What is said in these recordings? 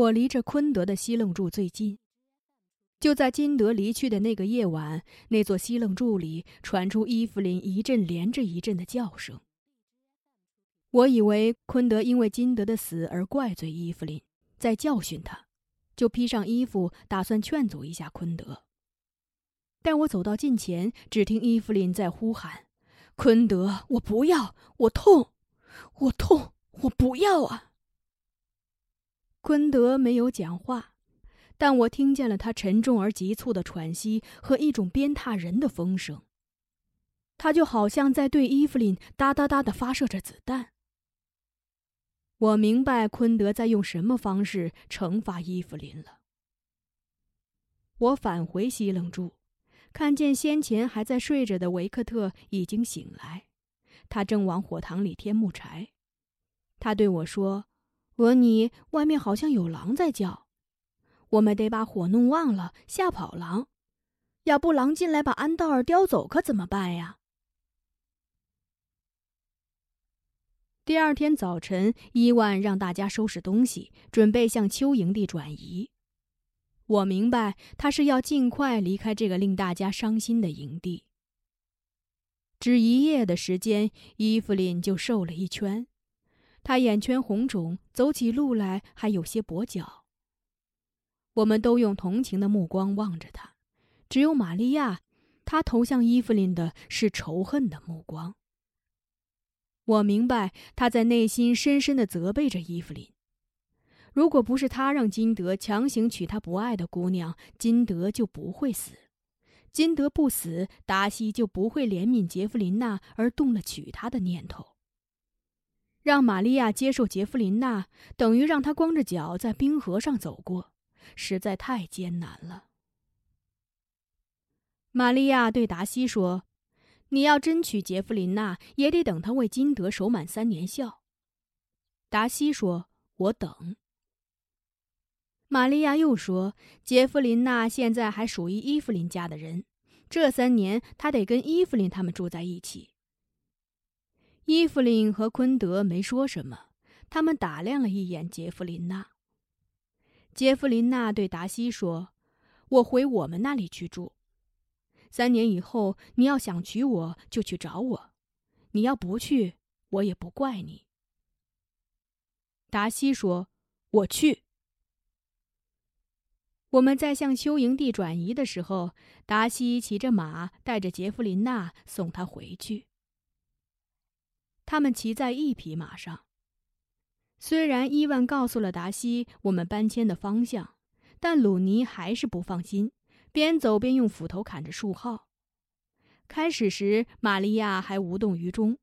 我离着昆德的西楞柱最近。就在金德离去的那个夜晚，那座西楞柱里传出伊芙琳一阵连着一阵的叫声。我以为昆德因为金德的死而怪罪伊芙琳，在教训他，就披上衣服，打算劝阻一下昆德。但我走到近前，只听伊芙琳在呼喊：“昆德，我不要，我痛，我痛，我不要啊！”昆德没有讲话，但我听见了他沉重而急促的喘息和一种鞭挞人的风声。他就好像在对伊芙琳哒哒哒的发射着子弹。我明白昆德在用什么方式惩罚伊芙琳了。我返回西冷柱。看见先前还在睡着的维克特已经醒来，他正往火塘里添木柴。他对我说：“俄尼，外面好像有狼在叫，我们得把火弄旺了，吓跑狼。要不狼进来把安道尔叼走，可怎么办呀？”第二天早晨，伊万让大家收拾东西，准备向丘营地转移。我明白，他是要尽快离开这个令大家伤心的营地。只一夜的时间，伊芙琳就瘦了一圈，他眼圈红肿，走起路来还有些跛脚。我们都用同情的目光望着他，只有玛利亚，她投向伊芙琳的是仇恨的目光。我明白，她在内心深深的责备着伊芙琳。如果不是他让金德强行娶他不爱的姑娘，金德就不会死。金德不死，达西就不会怜悯杰弗琳娜而动了娶她的念头。让玛利亚接受杰弗琳娜，等于让她光着脚在冰河上走过，实在太艰难了。玛利亚对达西说：“你要真娶杰弗琳娜，也得等她为金德守满三年孝。”达西说：“我等。”玛利亚又说：“杰弗琳娜现在还属于伊芙琳家的人，这三年她得跟伊芙琳他们住在一起。”伊芙琳和昆德没说什么，他们打量了一眼杰弗琳娜。杰弗琳娜对达西说：“我回我们那里去住。三年以后，你要想娶我就去找我，你要不去，我也不怪你。”达西说：“我去。”我们在向休营地转移的时候，达西骑着马带着杰弗琳娜送他回去。他们骑在一匹马上。虽然伊万告诉了达西我们搬迁的方向，但鲁尼还是不放心，边走边用斧头砍着树号。开始时，玛利亚还无动于衷，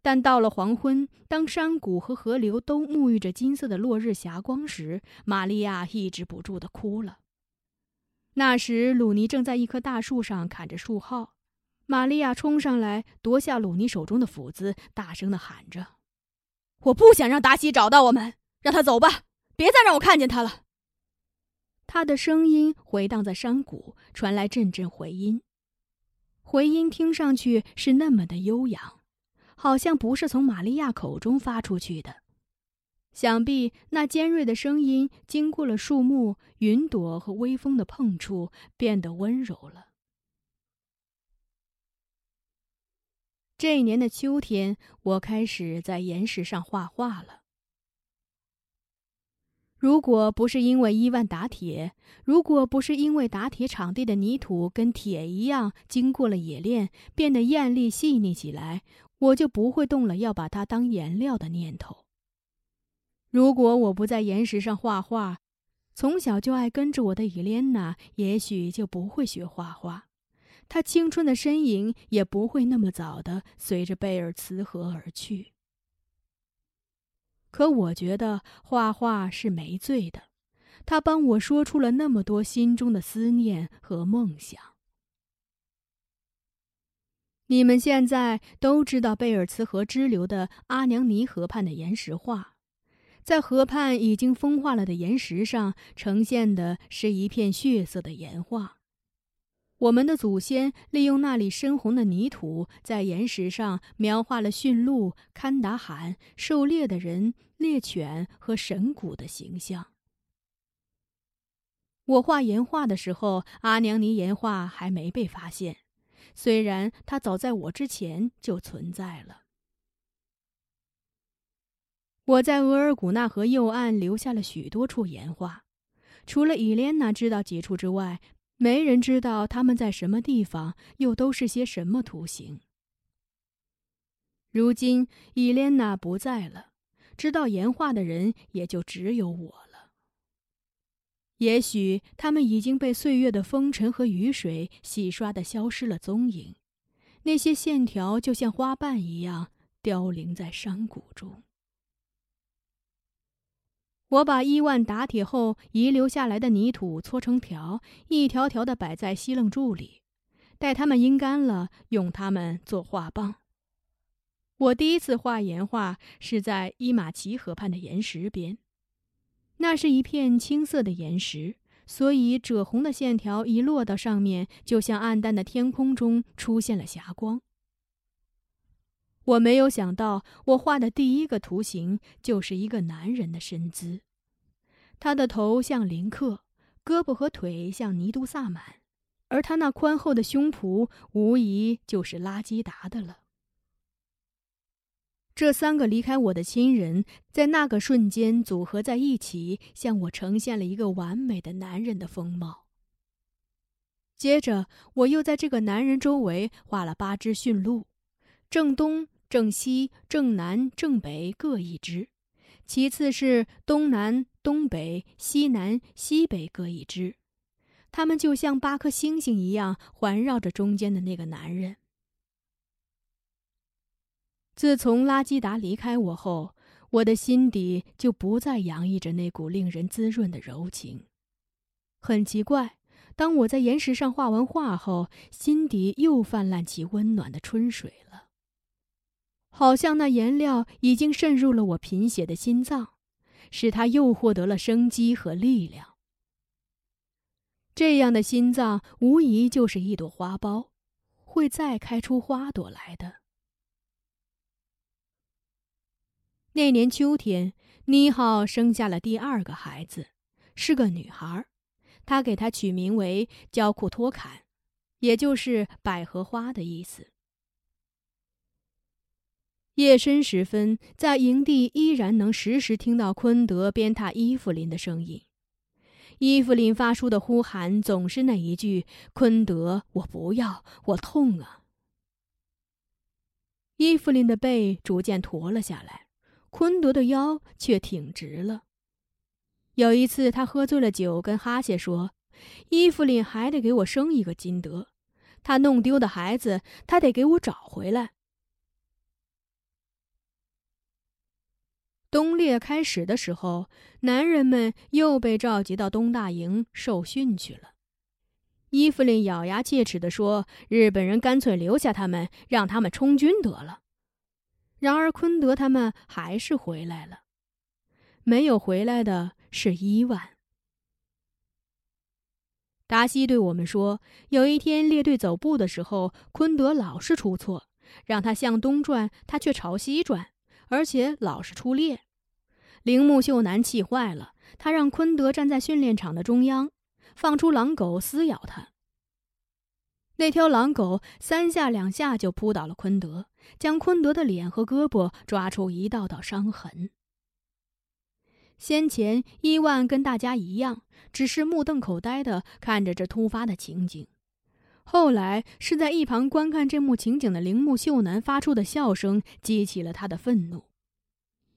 但到了黄昏，当山谷和河流都沐浴着金色的落日霞光时，玛利亚抑制不住的哭了。那时，鲁尼正在一棵大树上砍着树号。玛利亚冲上来，夺下鲁尼手中的斧子，大声的喊着：“我不想让达西找到我们，让他走吧，别再让我看见他了。”他的声音回荡在山谷，传来阵阵回音。回音听上去是那么的悠扬，好像不是从玛利亚口中发出去的。想必那尖锐的声音经过了树木、云朵和微风的碰触，变得温柔了。这一年的秋天，我开始在岩石上画画了。如果不是因为伊万打铁，如果不是因为打铁场地的泥土跟铁一样，经过了冶炼，变得艳丽细腻起来，我就不会动了要把它当颜料的念头。如果我不在岩石上画画，从小就爱跟着我的伊莲娜，也许就不会学画画，他青春的身影也不会那么早的随着贝尔茨河而去。可我觉得画画是没罪的，他帮我说出了那么多心中的思念和梦想。你们现在都知道贝尔茨河支流的阿娘尼河畔的岩石画。在河畔已经风化了的岩石上，呈现的是一片血色的岩画。我们的祖先利用那里深红的泥土，在岩石上描画了驯鹿、堪达罕、狩猎的人、猎犬和神谷的形象。我画岩画的时候，阿娘尼岩画还没被发现，虽然它早在我之前就存在了。我在额尔古纳河右岸留下了许多处岩画，除了伊莲娜知道几处之外，没人知道他们在什么地方，又都是些什么图形。如今伊莲娜不在了，知道岩画的人也就只有我了。也许他们已经被岁月的风尘和雨水洗刷的消失了踪影，那些线条就像花瓣一样凋零在山谷中。我把伊万打铁后遗留下来的泥土搓成条，一条条的摆在西楞柱里，待它们阴干了，用它们做画棒。我第一次画岩画是在伊马奇河畔的岩石边，那是一片青色的岩石，所以赭红的线条一落到上面，就像暗淡的天空中出现了霞光。我没有想到，我画的第一个图形就是一个男人的身姿，他的头像林克，胳膊和腿像尼都萨满，而他那宽厚的胸脯无疑就是拉基达的了。这三个离开我的亲人，在那个瞬间组合在一起，向我呈现了一个完美的男人的风貌。接着，我又在这个男人周围画了八只驯鹿，正东。正西、正南、正北各一只，其次是东南、东北、西南、西北各一只，他们就像八颗星星一样环绕着中间的那个男人。自从拉基达离开我后，我的心底就不再洋溢着那股令人滋润的柔情。很奇怪，当我在岩石上画完画后，心底又泛滥起温暖的春水了。好像那颜料已经渗入了我贫血的心脏，使它又获得了生机和力量。这样的心脏无疑就是一朵花苞，会再开出花朵来的。那年秋天，妮浩生下了第二个孩子，是个女孩，他给她取名为焦库托坎，也就是百合花的意思。夜深时分，在营地依然能时时听到昆德鞭挞伊芙琳的声音。伊芙琳发出的呼喊总是那一句：“昆德，我不要，我痛啊！”伊芙琳的背逐渐驼了下来，昆德的腰却挺直了。有一次，他喝醉了酒，跟哈谢说：“伊芙琳还得给我生一个金德，他弄丢的孩子，他得给我找回来。”东猎开始的时候，男人们又被召集到东大营受训去了。伊芙琳咬牙切齿地说：“日本人干脆留下他们，让他们充军得了。”然而昆德他们还是回来了。没有回来的是伊万。达西对我们说：“有一天列队走步的时候，昆德老是出错，让他向东转，他却朝西转。”而且老是出猎，铃木秀男气坏了，他让昆德站在训练场的中央，放出狼狗撕咬他。那条狼狗三下两下就扑倒了昆德，将昆德的脸和胳膊抓出一道道伤痕。先前伊万跟大家一样，只是目瞪口呆的看着这突发的情景。后来是在一旁观看这幕情景的铃木秀男发出的笑声激起了他的愤怒。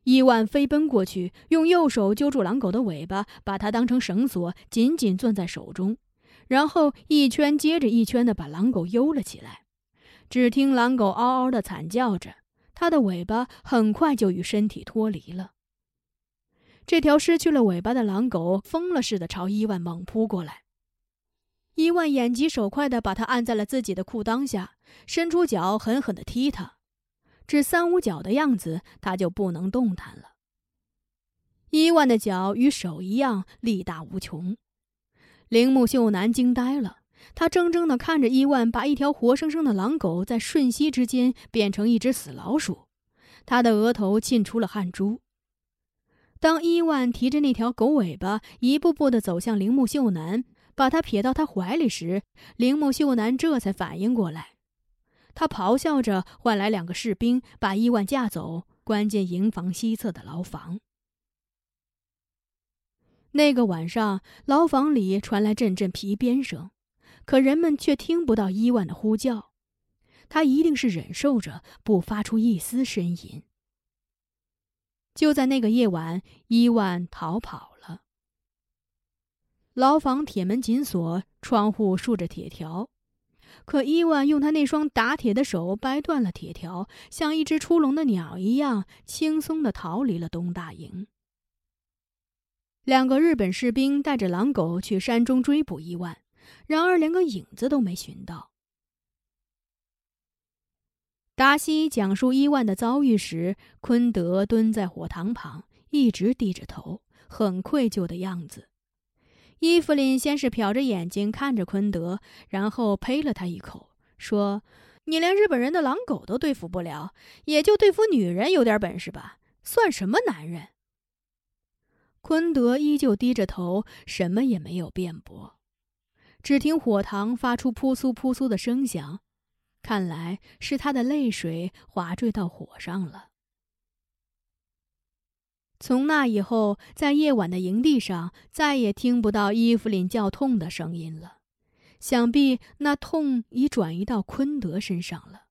伊万飞奔过去，用右手揪住狼狗的尾巴，把它当成绳索紧紧攥在手中，然后一圈接着一圈的把狼狗悠了起来。只听狼狗嗷嗷的惨叫着，它的尾巴很快就与身体脱离了。这条失去了尾巴的狼狗疯了似的朝伊万猛扑过来。伊万眼疾手快地把他按在了自己的裤裆下，伸出脚狠狠地踢他，只三五脚的样子，他就不能动弹了。伊万的脚与手一样力大无穷，铃木秀男惊呆了，他怔怔地看着伊万把一条活生生的狼狗在瞬息之间变成一只死老鼠，他的额头沁出了汗珠。当伊万提着那条狗尾巴，一步步的走向铃木秀男，把他撇到他怀里时，铃木秀男这才反应过来。他咆哮着唤来两个士兵，把伊万架走，关进营房西侧的牢房。那个晚上，牢房里传来阵阵皮鞭声，可人们却听不到伊万的呼叫。他一定是忍受着，不发出一丝呻吟。就在那个夜晚，伊万逃跑了。牢房铁门紧锁，窗户竖着铁条，可伊万用他那双打铁的手掰断了铁条，像一只出笼的鸟一样，轻松的逃离了东大营。两个日本士兵带着狼狗去山中追捕伊万，然而连个影子都没寻到。达西讲述伊万的遭遇时，昆德蹲在火塘旁，一直低着头，很愧疚的样子。伊芙琳先是瞟着眼睛看着昆德，然后呸了他一口，说：“你连日本人的狼狗都对付不了，也就对付女人有点本事吧？算什么男人？”昆德依旧低着头，什么也没有辩驳。只听火塘发出扑簌扑簌的声响。看来是他的泪水滑坠到火上了。从那以后，在夜晚的营地上，再也听不到伊芙琳叫痛的声音了。想必那痛已转移到昆德身上了。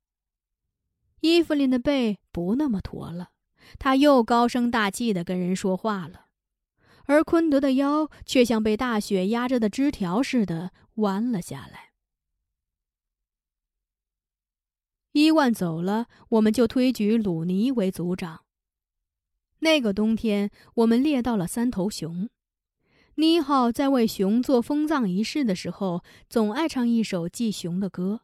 伊芙琳的背不那么驼了，他又高声大气的跟人说话了，而昆德的腰却像被大雪压着的枝条似的弯了下来。伊万走了，我们就推举鲁尼为族长。那个冬天，我们猎到了三头熊。尼浩在为熊做封葬仪式的时候，总爱唱一首祭熊的歌。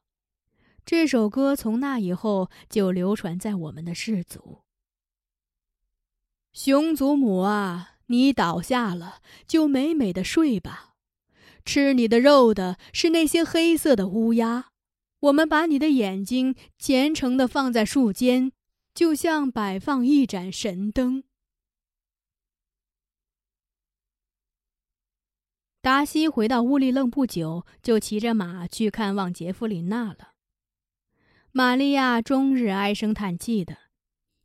这首歌从那以后就流传在我们的氏族。熊祖母啊，你倒下了，就美美的睡吧。吃你的肉的是那些黑色的乌鸦。我们把你的眼睛虔诚的放在树间，就像摆放一盏神灯。达西回到乌里楞不久，就骑着马去看望杰弗琳娜了。玛利亚终日唉声叹气的，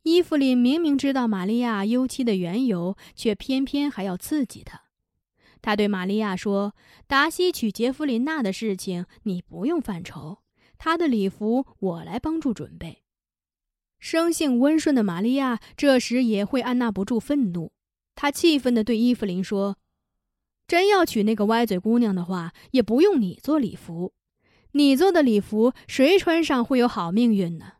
伊芙琳明明知道玛利亚忧戚的缘由，却偏偏还要刺激她。他对玛利亚说：“达西娶杰弗琳娜的事情，你不用犯愁。”他的礼服我来帮助准备。生性温顺的玛利亚这时也会按捺不住愤怒，她气愤地对伊芙琳说：“真要娶那个歪嘴姑娘的话，也不用你做礼服。你做的礼服，谁穿上会有好命运呢？”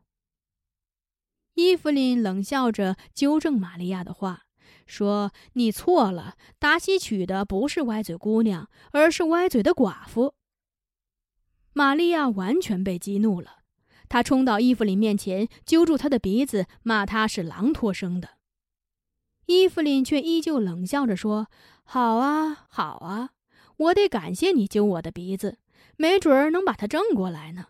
伊芙琳冷笑着纠正玛利亚的话，说：“你错了，达西娶的不是歪嘴姑娘，而是歪嘴的寡妇。”玛利亚完全被激怒了，他冲到伊芙琳面前，揪住她的鼻子，骂她是狼托生的。伊芙琳却依旧冷笑着说：“好啊，好啊，我得感谢你揪我的鼻子，没准儿能把它正过来呢。”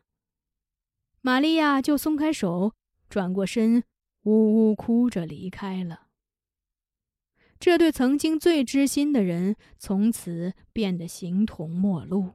玛利亚就松开手，转过身，呜呜哭着离开了。这对曾经最知心的人，从此变得形同陌路。